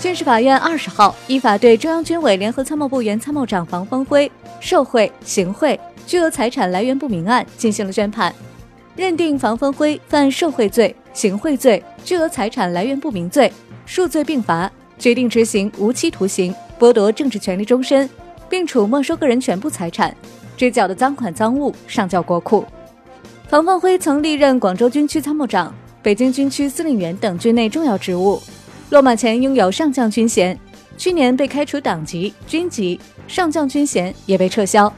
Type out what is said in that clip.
军事法院二十号依法对中央军委联合参谋部原参谋长房峰辉受贿、行贿、巨额财产来源不明案进行了宣判，认定房峰辉犯受贿罪、行贿罪、巨额财产来源不明罪，数罪并罚，决定执行无期徒刑，剥夺政治权利终身，并处没收个人全部财产，追缴的赃款赃物上交国库。房峰辉曾历任广州军区参谋长、北京军区司令员等军内重要职务，落马前拥有上将军衔，去年被开除党籍、军籍，上将军衔也被撤销。